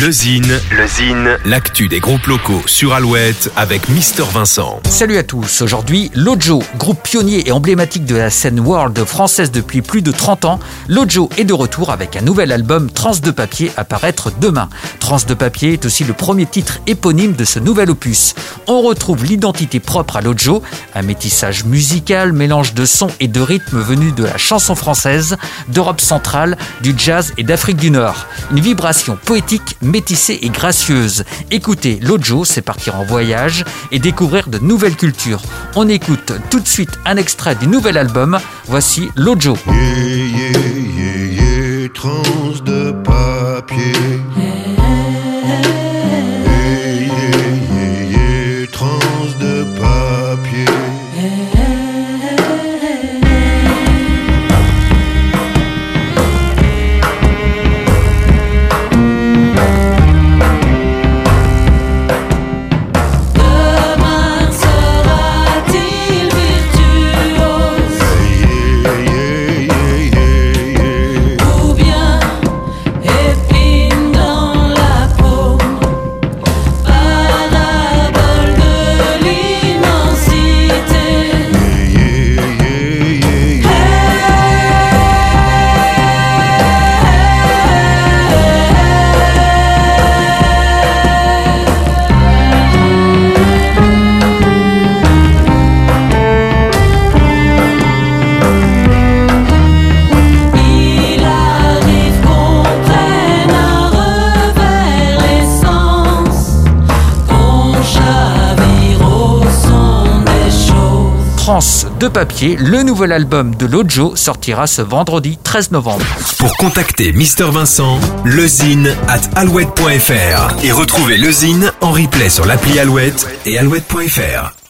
Le Zine, le Zine, l'actu des groupes locaux sur Alouette avec Mister Vincent. Salut à tous. Aujourd'hui, Lojo, groupe pionnier et emblématique de la scène world française depuis plus de 30 ans. Lojo est de retour avec un nouvel album Trans de papier à paraître demain. Trans de papier est aussi le premier titre éponyme de ce nouvel opus. On retrouve l'identité propre à Lojo, un métissage musical, mélange de sons et de rythmes venus de la chanson française, d'Europe centrale, du jazz et d'Afrique du Nord. Une vibration poétique métissée et gracieuse. Écoutez Lojo, c'est partir en voyage et découvrir de nouvelles cultures. On écoute tout de suite un extrait du nouvel album. Voici Lojo. Trans de papier, le nouvel album de Lojo sortira ce vendredi 13 novembre. Pour contacter Mister Vincent, lezine at alouette.fr et retrouver le Zine en replay sur l'appli Alouette et alouette.fr.